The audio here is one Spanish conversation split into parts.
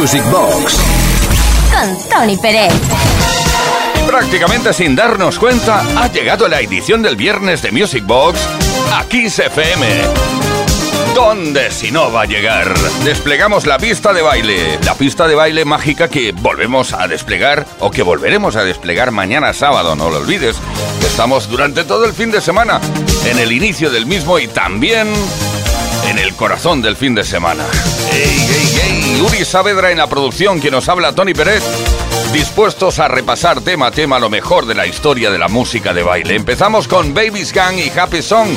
Music Box con Tony Pérez. Prácticamente sin darnos cuenta, ha llegado la edición del viernes de Music Box a Kiss FM. ¿Dónde si no va a llegar? Desplegamos la pista de baile, la pista de baile mágica que volvemos a desplegar o que volveremos a desplegar mañana sábado, no lo olvides. Estamos durante todo el fin de semana, en el inicio del mismo y también en el corazón del fin de semana. ¡Ey, ey, ey! Uri Saavedra en la producción, que nos habla Tony Pérez, dispuestos a repasar tema a tema lo mejor de la historia de la música de baile. Empezamos con Baby's Gang y Happy Song.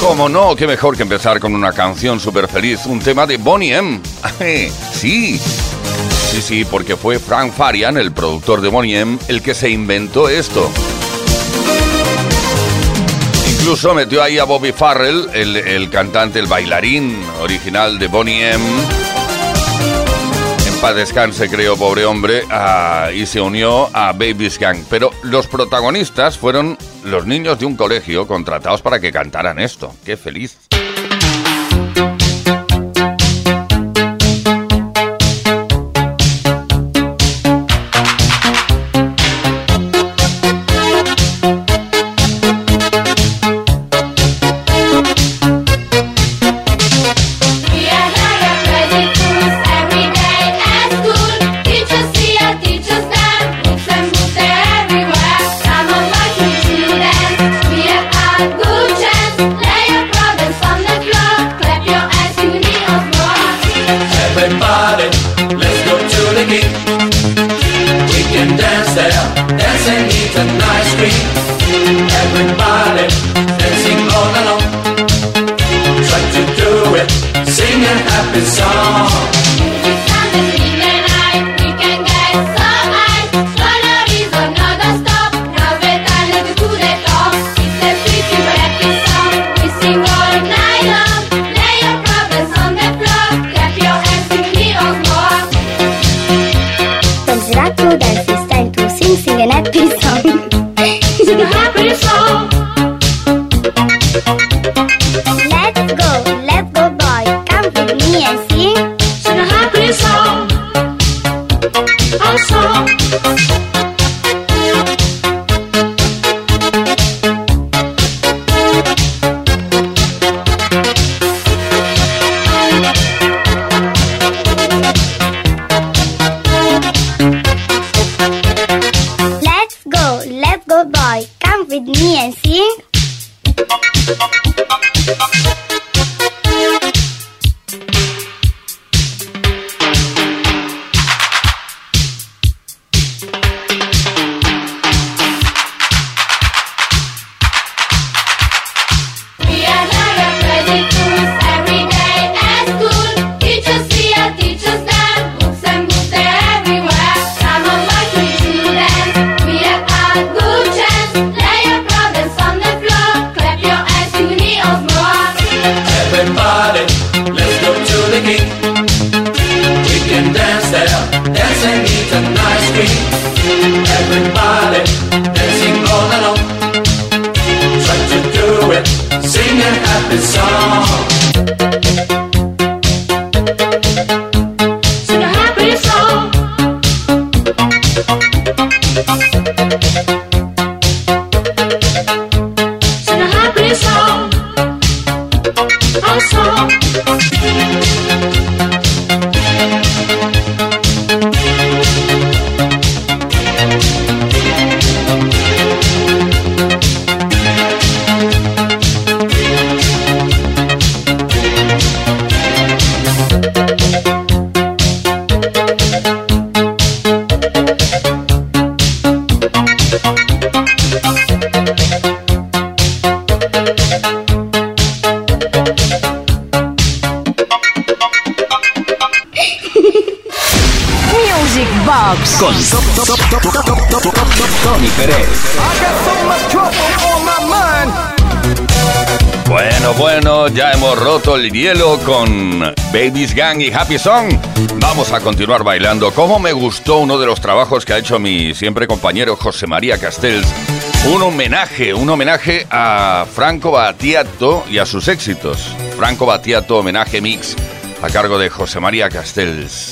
Como no, qué mejor que empezar con una canción súper feliz, un tema de Bonnie M. sí, sí, sí, porque fue Frank Farian, el productor de Bonnie M, el que se inventó esto. Incluso metió ahí a Bobby Farrell, el, cantante, el bailarín original de Bonnie M. Paz descanse, creo, pobre hombre, ah, y se unió a Baby's Gang. Pero los protagonistas fueron los niños de un colegio contratados para que cantaran esto. ¡Qué feliz! and eat an ice cream. El hielo con Baby's Gang y Happy Song. Vamos a continuar bailando. Como me gustó uno de los trabajos que ha hecho mi siempre compañero José María Castells. Un homenaje, un homenaje a Franco Battiato y a sus éxitos. Franco Battiato, homenaje mix a cargo de José María Castells.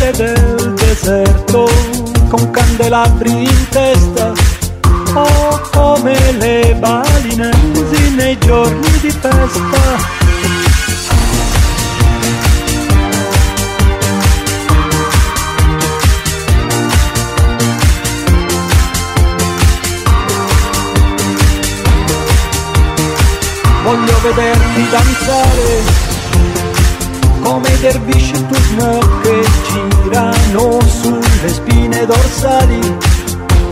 Zingare del deserto, con candelabri in testa, o come le balinesi nei giorni di festa. Voglio vederti danzare dervisci turno che girano sulle spine dorsali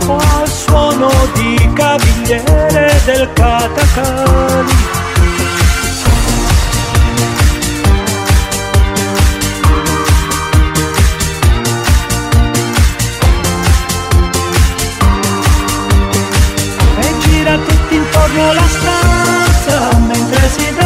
al suono di cavigliere del catacali. E gira tutti intorno la stanza mentre si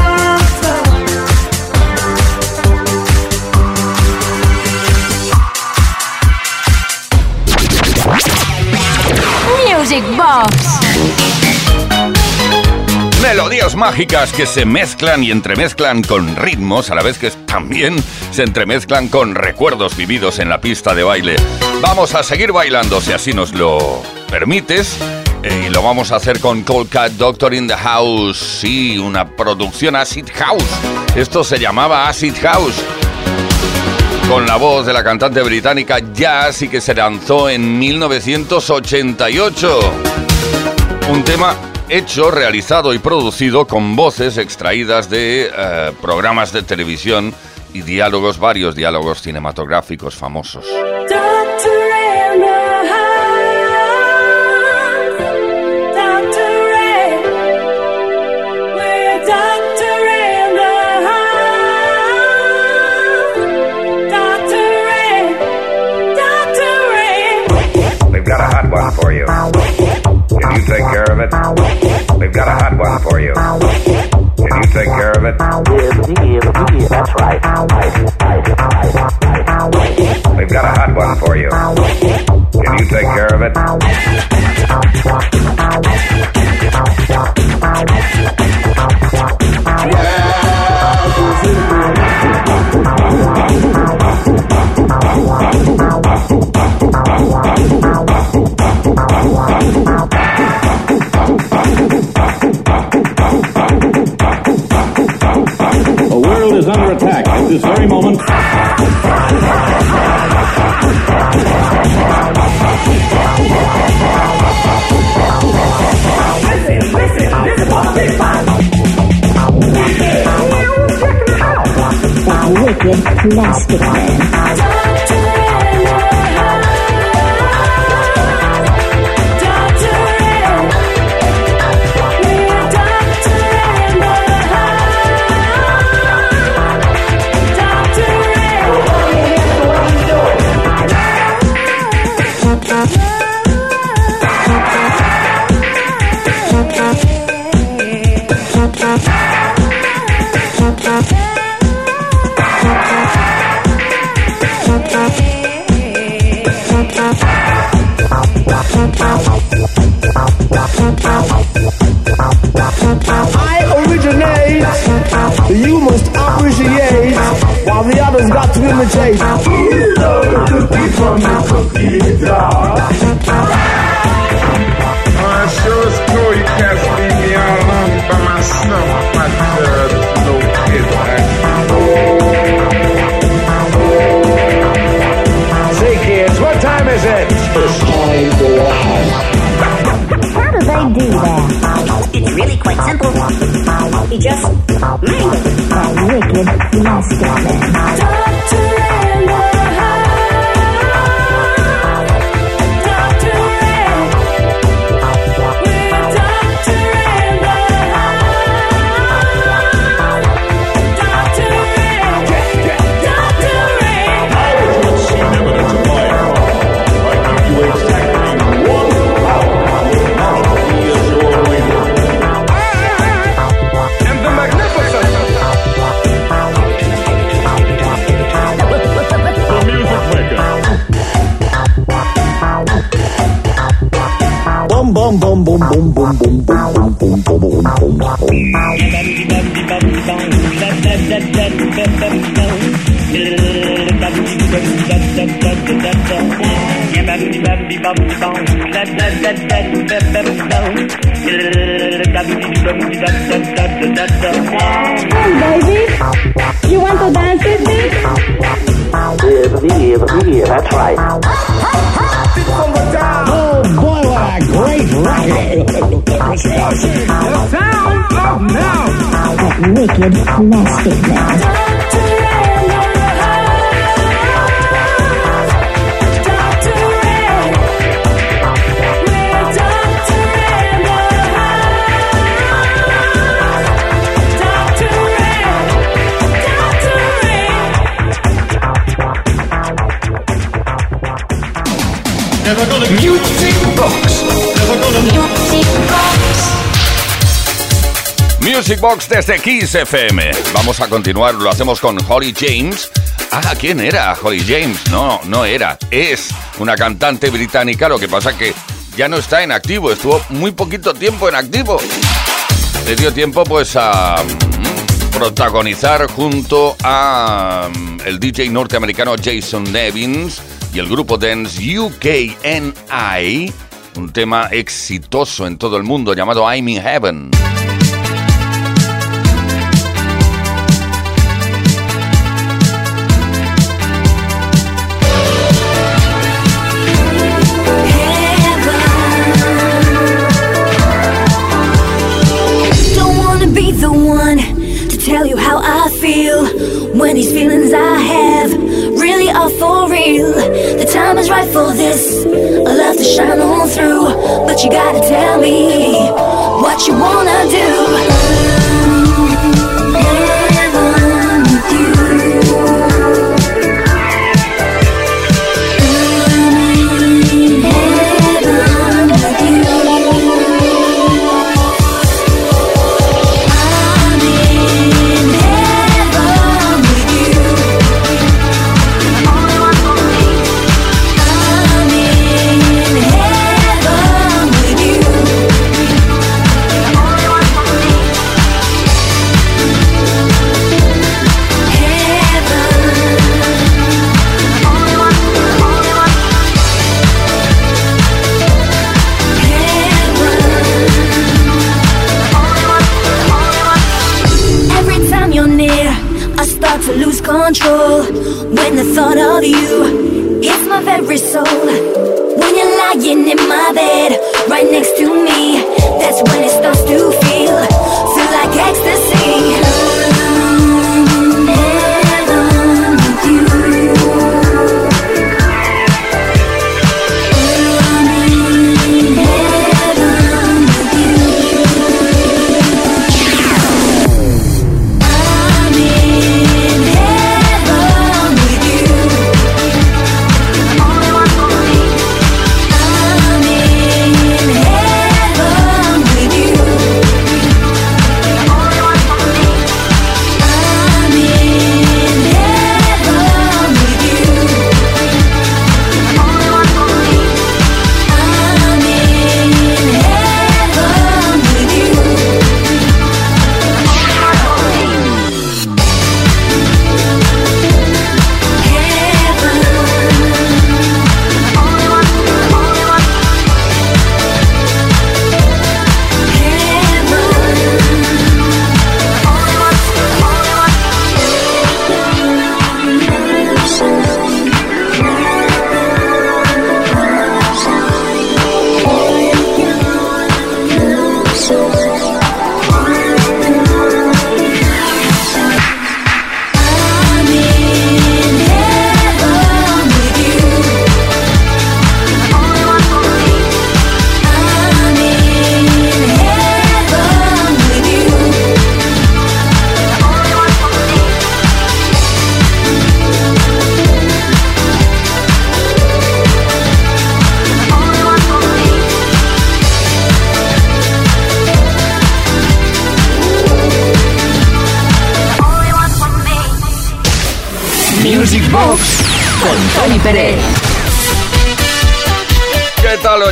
Melodías mágicas que se mezclan y entremezclan con ritmos a la vez que también se entremezclan con recuerdos vividos en la pista de baile. Vamos a seguir bailando si así nos lo permites. eh, Y lo vamos a hacer con Cold Cat Doctor in the House. Sí, una producción Acid House. Esto se llamaba Acid House. Con la voz de la cantante británica Jazz y que se lanzó en 1988. Un tema hecho, realizado y producido con voces extraídas de eh, programas de televisión y diálogos, varios diálogos cinematográficos famosos. We've got a hot one for you. Can you take care of it? We've got a hot one for you. Can you take care of it? That's right. We've got a hot one for you. Can you take care of it? The this very moment. Listen, listen, this is gonna be fun. Welcome to Masterplan. I originate, you must appreciate, while the others got to imitate. We love the people in the cathedral. My show's cool, you can't leave me all alone by myself. How do they do that? It's really quite simple. You just mm. mangle. That wicked plastic man. Bum bum bum bum bum bum bum bum bum bum bum bum bum. Hey, baby. You want to dance with me? Yeah, that's right. The sound of now. That wicked plastic man. Music Box desde Kiss FM. Vamos a continuar, lo hacemos con Holly James. Ah, ¿quién era Holly James? No, no era. Es una cantante británica, lo que pasa que ya no está en activo, estuvo muy poquito tiempo en activo. Le dio tiempo pues a mm, protagonizar junto a mm, el DJ norteamericano Jason Nevins y el grupo dance UKNI, un tema exitoso en todo el mundo llamado I'm in Heaven. When these feelings I have really are for real. The time is right for this. I love to shine on through, but you gotta tell me what you wanna do.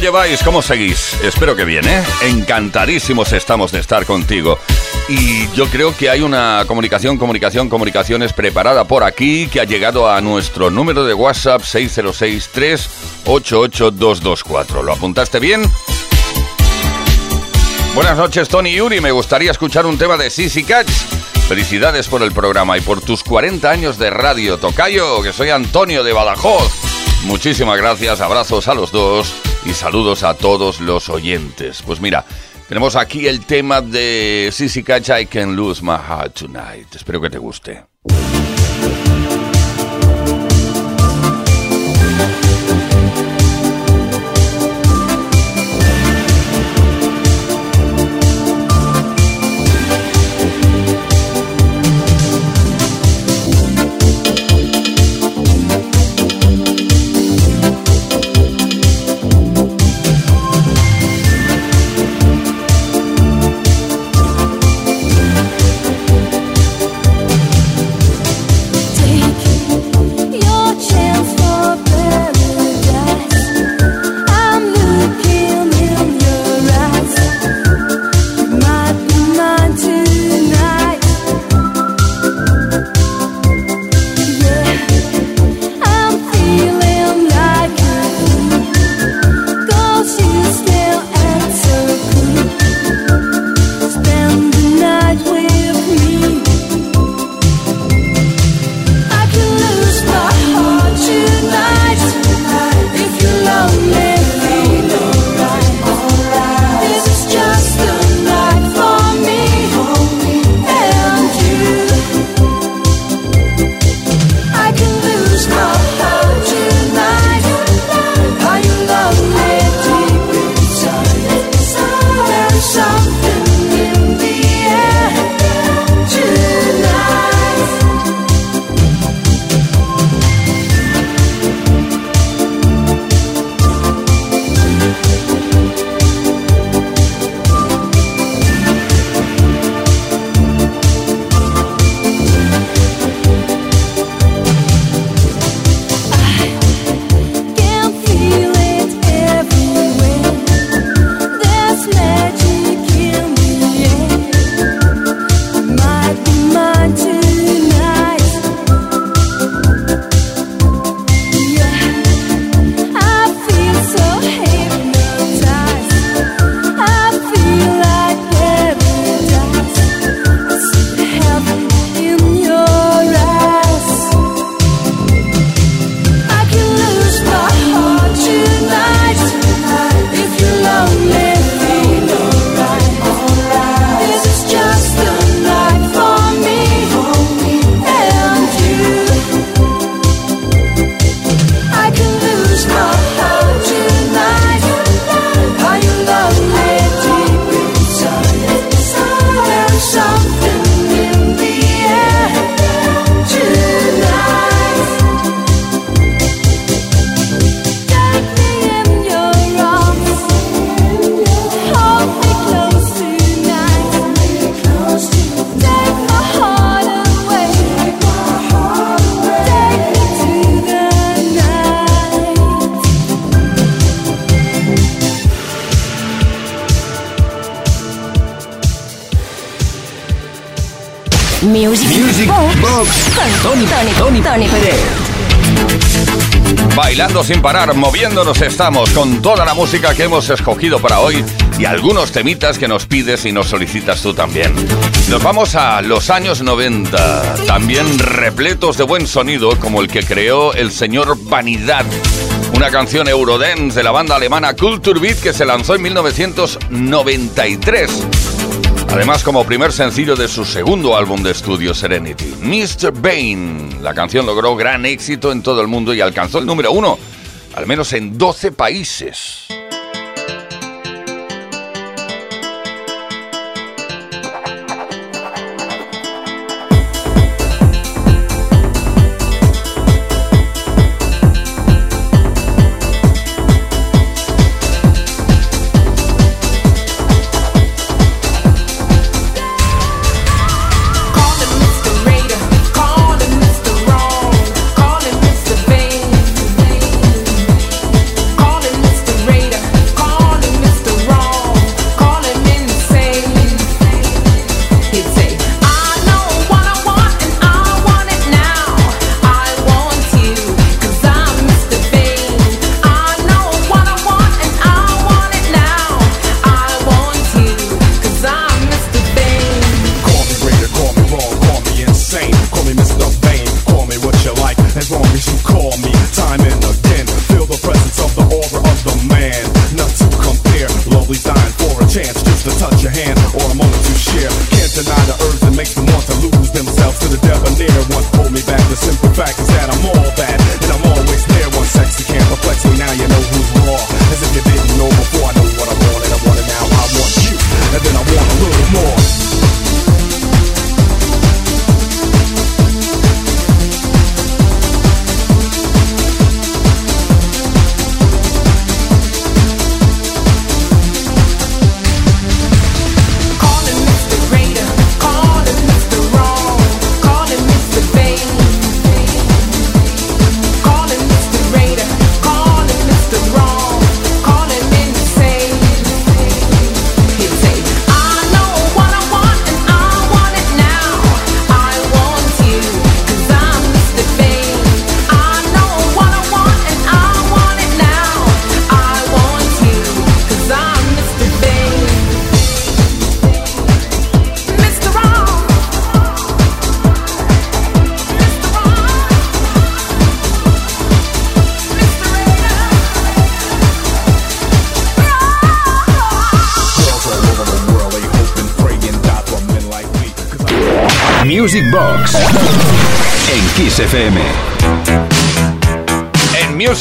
Lleváis? ¿Cómo seguís? Espero que bien, ¿eh? Encantadísimos estamos de estar contigo. Y yo creo que hay una comunicación, comunicación, comunicaciones preparada por aquí que ha llegado a nuestro número de WhatsApp 6063 88224. ¿Lo apuntaste bien? Buenas noches, Tony Yuri. Me gustaría escuchar un tema de Sissy Catch. Felicidades por el programa y por tus 40 años de radio. Tocayo, que soy Antonio de Badajoz. Muchísimas gracias, abrazos a los dos y saludos a todos los oyentes. Pues mira, tenemos aquí el tema de Sissy Catch, I Can Lose My Heart Tonight. Espero que te guste. Sin parar, moviéndonos estamos con toda la música que hemos escogido para hoy y algunos temitas que nos pides y nos solicitas tú también. Nos vamos a los años 90, también repletos de buen sonido como el que creó el señor Vanidad. Una canción Eurodance de la banda alemana Kulturbeat que se lanzó en 1993. Además, como primer sencillo de su segundo álbum de estudio Serenity, Mr. Bane. La canción logró gran éxito en todo el mundo y alcanzó el número uno, al menos en 12 países.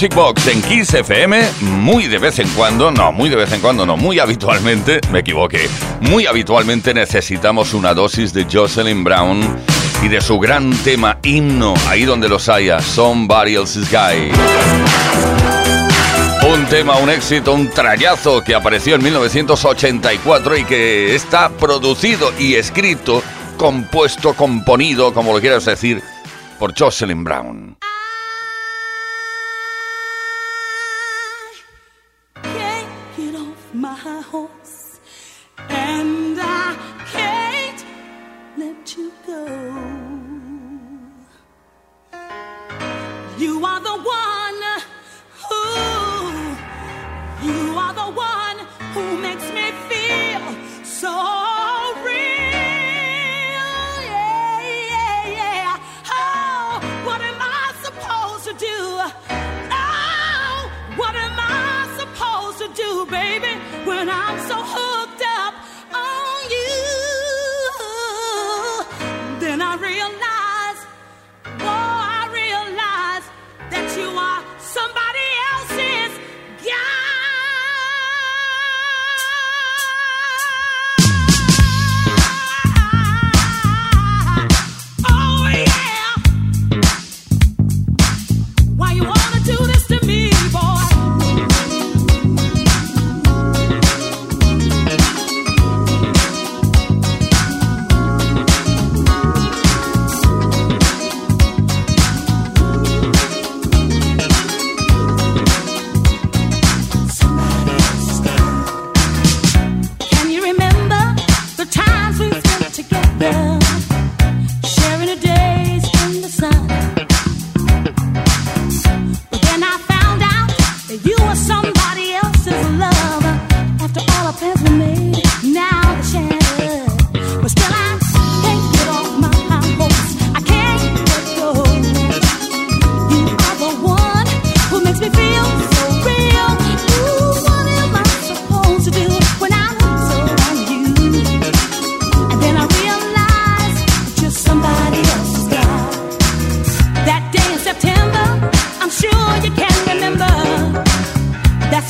Music en Kiss FM, muy de vez en cuando, no, muy de vez en cuando, no, muy habitualmente, me equivoqué, muy habitualmente necesitamos una dosis de Jocelyn Brown y de su gran tema himno, ahí donde los haya, Somebody Else's Guy. Un tema, un éxito, un trayazo que apareció en 1984 y que está producido y escrito, compuesto, componido, como lo quieras decir, por Jocelyn Brown. Who makes me feel so real. Yeah, yeah, yeah. Oh, what am I supposed to do? Oh, what am I supposed to do, baby, when I'm so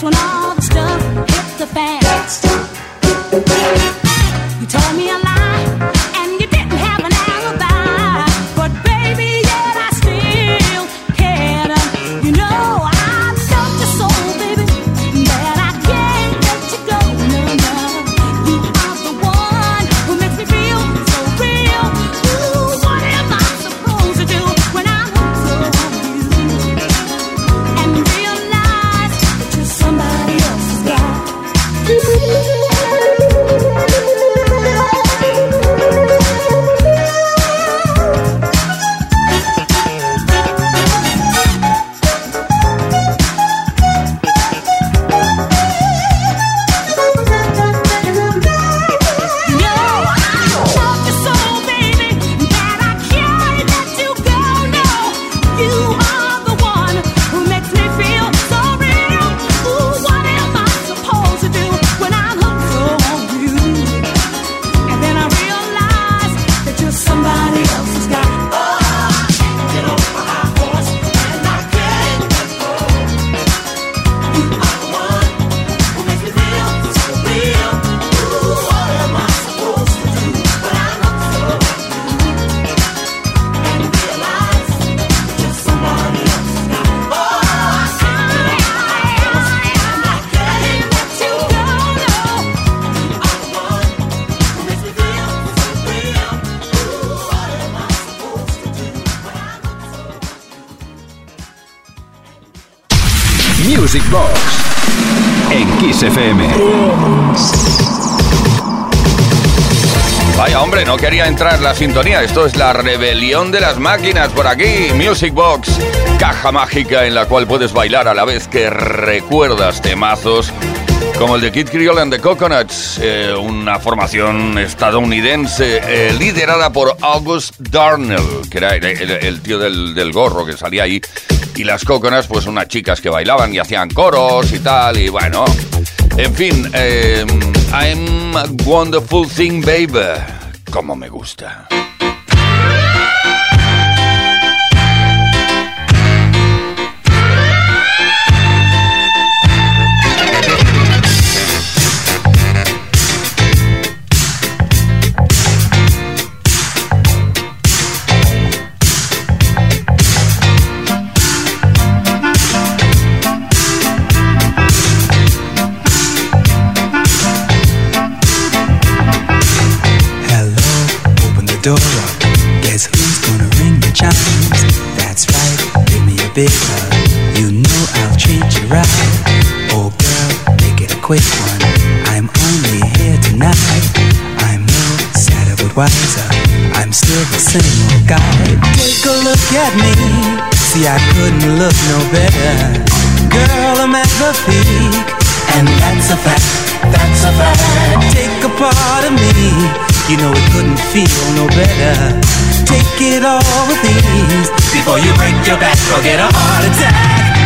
When all the stuff hit the fan. You told me a lie, Music Box en. Vaya hombre, no quería entrar la sintonía. Esto es la rebelión de las máquinas por aquí. Music Box, caja mágica en la cual puedes bailar a la vez que recuerdas temazos como el de Kid Creole and the Coconuts, eh, una formación estadounidense eh, liderada por August Darnell, que era el, el- el tío del, del gorro que salía ahí. Y las Coconuts, pues unas chicas que bailaban y hacían coros y tal, y bueno. En fin, eh, I'm a wonderful thing, baby. Como me gusta. Up. Guess who's gonna ring the chimes? That's right, give me a big hug. You know I'll treat you right. Oh girl, make it a quick one. I'm only here tonight. I'm no sadder but wiser. I'm still the same old guy. Take a look at me. See, I couldn't look no better. Girl, I'm at the peak. And that's a fact, that's a fact. Take a part of me. You know it couldn't feel no better. Take it all with ease before you break your back or get a heart attack.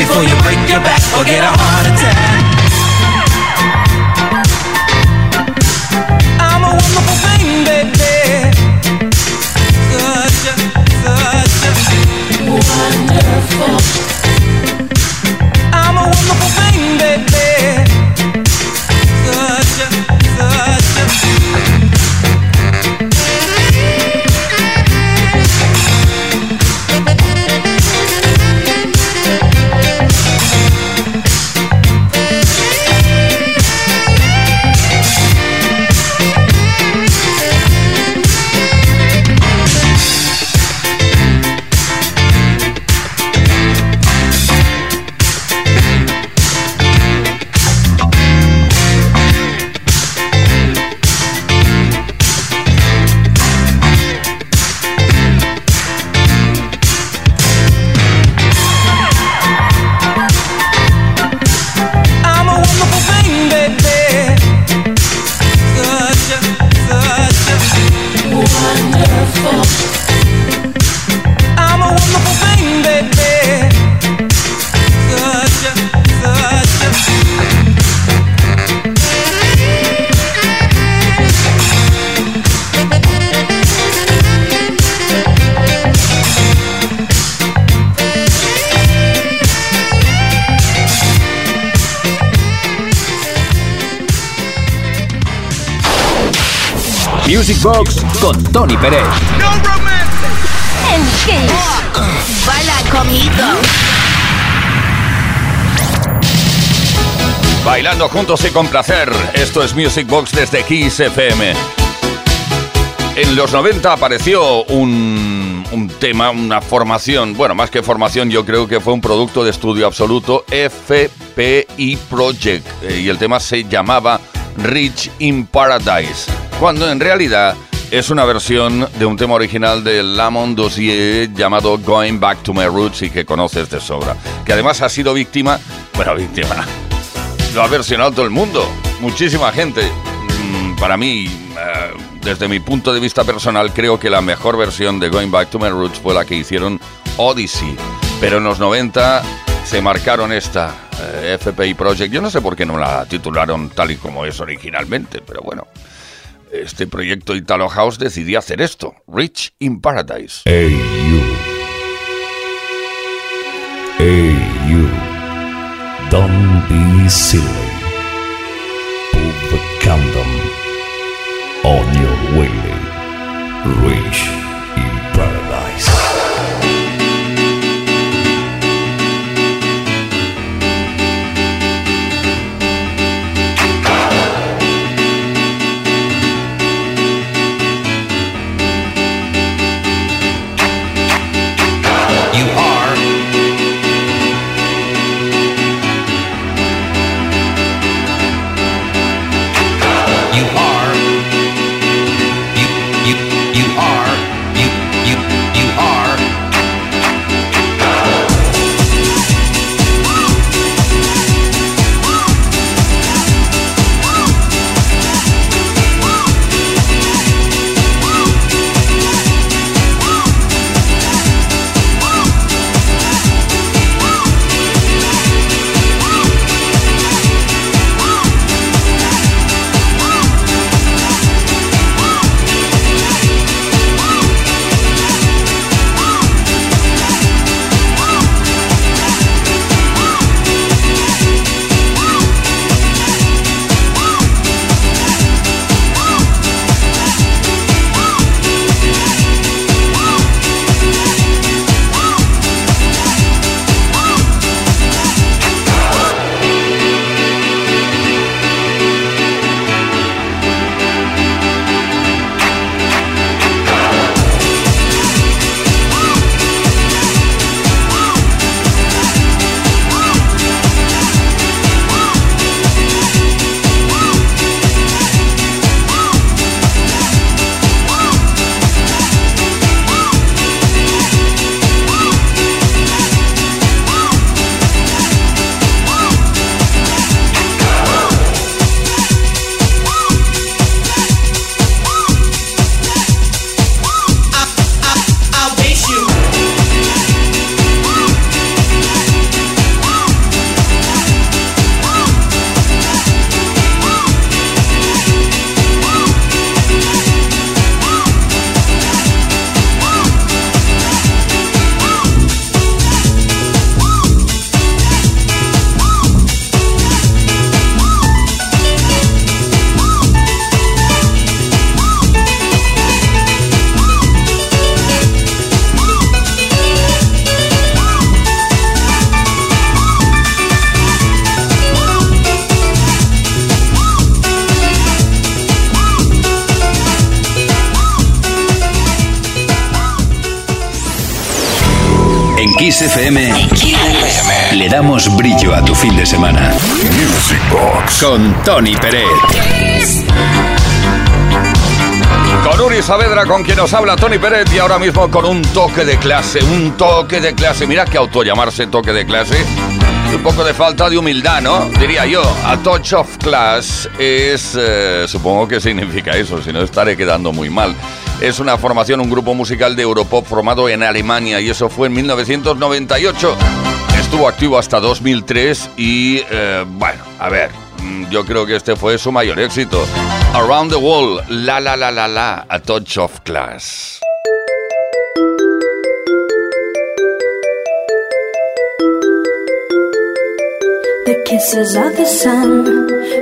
Before you break your back or get a heart attack. Box con Tony Pérez. En Kiss. Baila conmigo. Bailando juntos y con placer. Esto es Music Box desde Kiss FM. En los 90 apareció un, un tema, una formación, bueno, más que formación, yo creo que fue un producto de estudio absoluto, FPI Project, eh, y el tema se llamaba Rich in Paradise, cuando en realidad es una versión de un tema original de Lamont Dossier llamado Going Back to My Roots y que conoces de sobra, que además ha sido víctima, bueno, víctima, lo ha versionado todo el mundo, muchísima gente. Mm, Para mí, eh, desde mi punto de vista personal, creo que la mejor versión de Going Back to My Roots fue la que hicieron Odyssey. Pero en los 90 se marcaron esta, eh, FPI Project. Yo no sé por qué no la titularon tal y como es originalmente, pero bueno. Este proyecto Italo House decidió hacer esto, Rich in Paradise. Hey you. Hey you. Don't be silly. Put the condom on your willy. Rich FM le damos brillo a tu fin de semana. Music Box con Tony Pérez. Con Uri Saavedra, con quien nos habla Tony Pérez y ahora mismo con un toque de clase, un toque de clase. Mira que auto llamarse toque de clase. Un poco de falta de humildad, ¿no? Diría yo. A touch of class es, eh, supongo que significa eso, si no estaré quedando muy mal. Es una formación, un grupo musical de Europop formado en Alemania y eso fue en 1998. Estuvo activo hasta 2003 y, eh, bueno, a ver, mm, yo creo que este fue su mayor éxito. Around the Wall, la la la la la, a touch of class. Kisses of the sun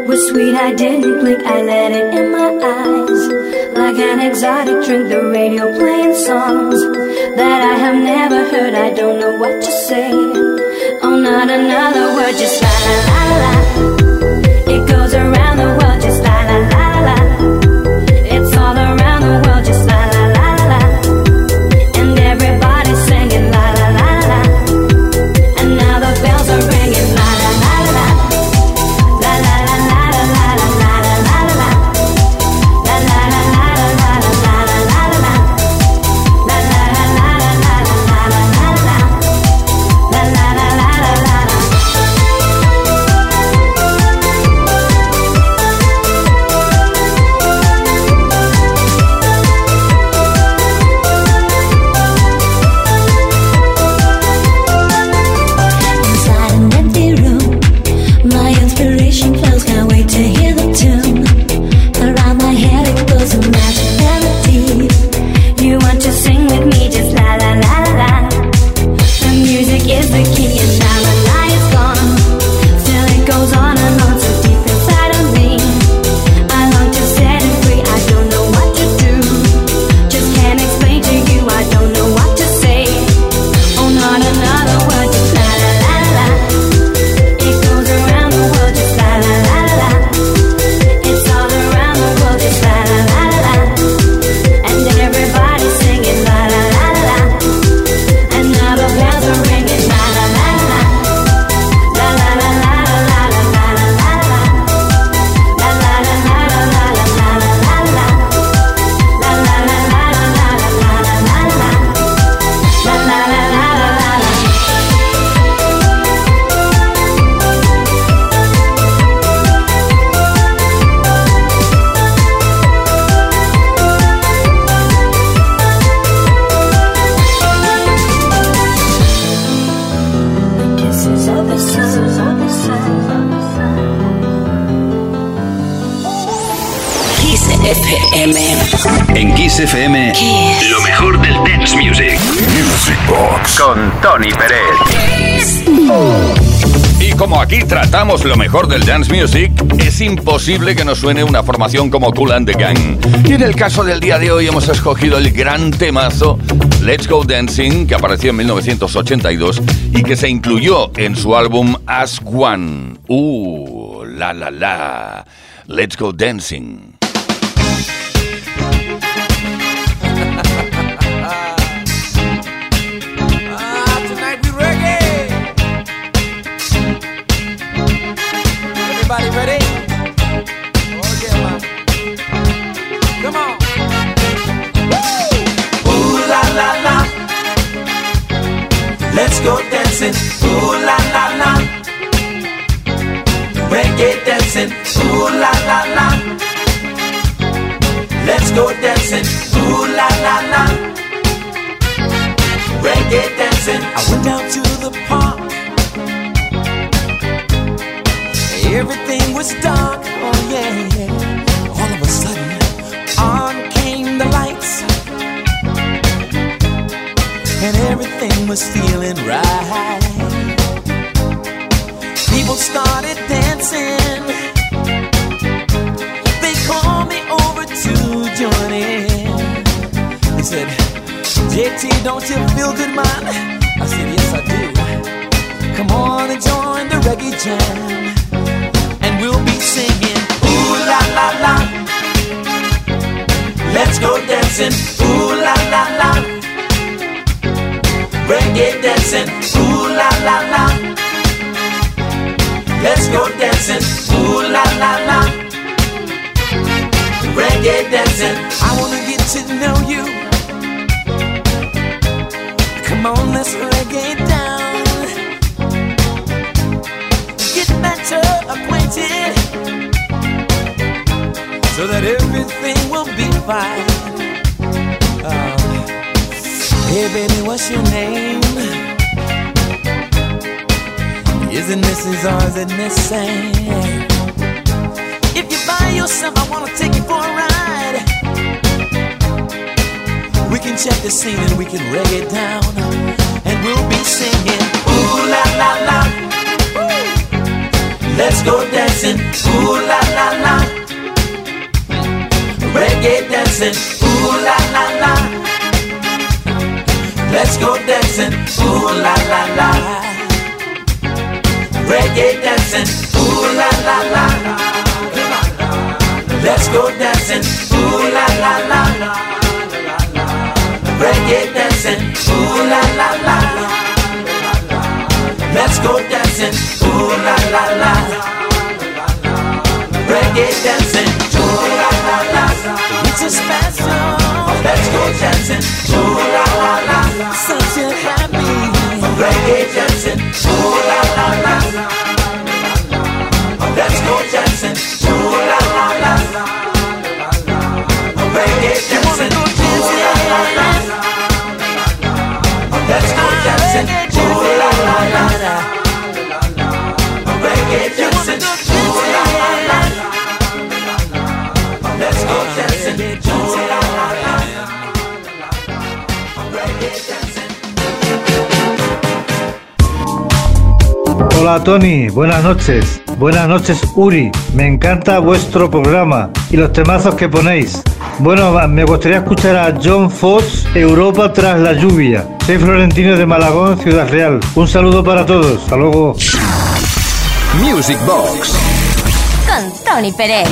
were sweet. I didn't blink. I let it in my eyes. Like an exotic drink, the radio playing songs that I have never heard. I don't know what to say. Oh, not another word, just la la la la. Lo mejor del dance music, es imposible que nos suene una formación como Cool and the Gang. Y en el caso del día de hoy hemos escogido el gran temazo Let's Go Dancing, que apareció en 1982 y que se incluyó en su álbum As One. Uh, la la la. Let's Go Dancing. Go dancing. Ooh la la la. Reggae dancing. Ooh la la la. Let's go dancing. Ooh la la la. Reggae dancing. I went down to the park. Everything was dark. Oh yeah. Was feeling right. People started dancing. They called me over to join in. They said, JT, don't you feel good, man? I said, Yes, I do. Come on and join the reggae jam, and we'll be singing, Ooh la la la. Let's go dancing, ooh la. Reggae dancing, ooh la la la. Let's go dancing, ooh la la la. Reggae dancing, I wanna get to know you. Come on, let's reggae down. Get better acquainted so that everything will be fine. Hey, baby, what's your name? Is it Mrs. or is it Miss Sam? If you're by yourself, I wanna take you for a ride. We can check the scene and we can reggae it down, and we'll be singing ooh la la la. Let's go dancing, ooh la la la. Reggae dancing, ooh la la la. Let's go dancing, ooh la la la. Reggae dancing, ooh la la la. Let's go dancing, ooh la la la. Reggae dancing, ooh la la la. Let's go dancing, ooh la la la. Reggae dancing, ooh la la la. It's a special. Let's go dancing, ooh la la la. Such a happy. Reggae dancing, ooh la la la. Let's go dancing, ooh la la la. Reggae dancing, ooh la la la. Let's go dancing, ooh la la la. Reggae dancing, Hola Tony, buenas noches. Buenas noches Uri, me encanta vuestro programa y los temazos que ponéis. Bueno, me gustaría escuchar a John Fox, Europa tras la lluvia. Soy Florentino de Malagón, Ciudad Real. Un saludo para todos, hasta luego. Music Box. Con Tony Pérez.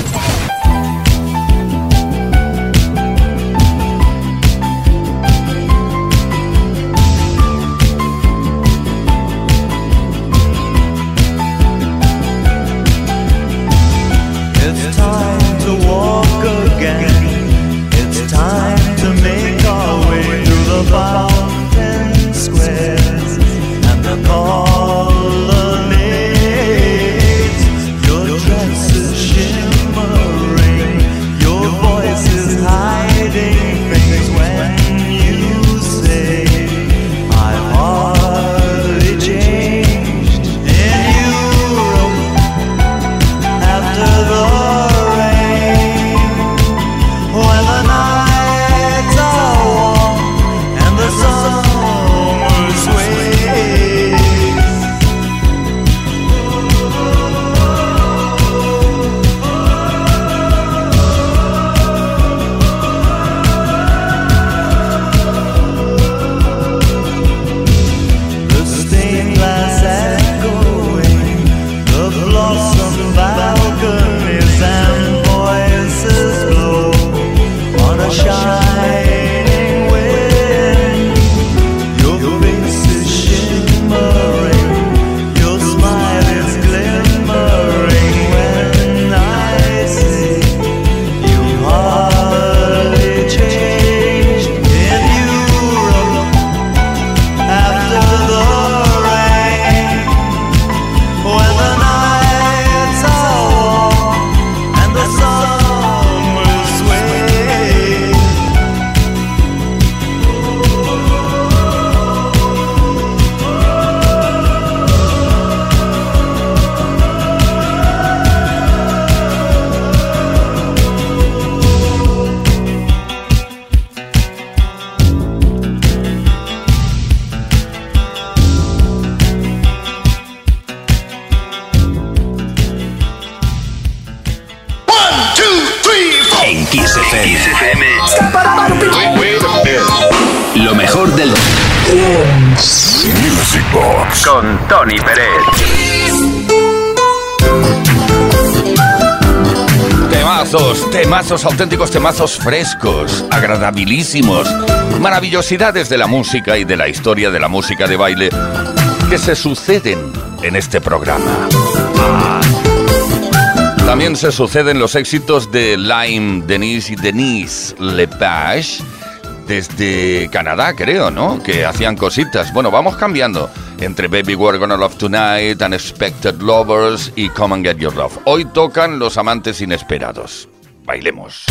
Temazos, auténticos temazos frescos, agradabilísimos, maravillosidades de la música y de la historia de la música de baile que se suceden en este programa. También se suceden los éxitos de Lime, Denise y Denise Lepage desde Canadá, creo, ¿no? Que hacían cositas. Bueno, vamos cambiando entre Baby We're Gonna Love Tonight, Unexpected Lovers y Come and Get Your Love. Hoy tocan los amantes inesperados. Bailemos.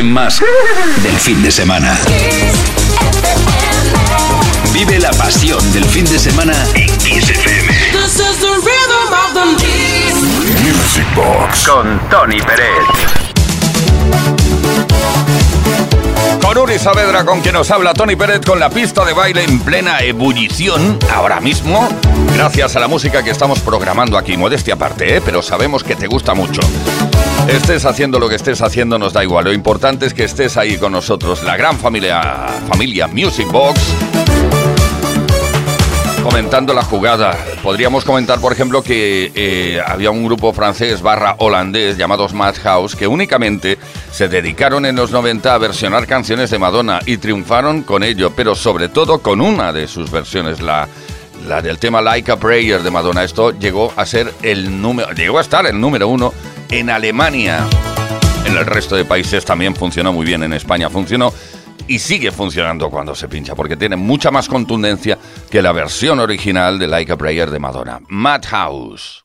Más del fin de semana. Vive la pasión del fin de semana en Kiss FM. This is the rhythm of the Music Box con Tony Pérez. Con Uri Saavedra, con quien nos habla Tony Pérez, con la pista de baile en plena ebullición ahora mismo, gracias a la música que estamos programando aquí. Modestia aparte, ¿eh? pero sabemos que te gusta mucho. Estés haciendo lo que estés haciendo, nos da igual. Lo importante es que estés ahí con nosotros, la gran familia, familia Music Box comentando la jugada. Podríamos comentar, por ejemplo, que eh, había un grupo francés barra holandés llamados Madhouse que únicamente se dedicaron en los 90 a versionar canciones de Madonna y triunfaron con ello, pero sobre todo con una de sus versiones, la, la del tema Like a Prayer de Madonna. Esto llegó a ser el número, llegó a estar el número uno en Alemania. En el resto de países también funcionó muy bien, en España funcionó y sigue funcionando cuando se pincha, porque tiene mucha más contundencia que la versión original de Like a Prayer de Madonna. Madhouse.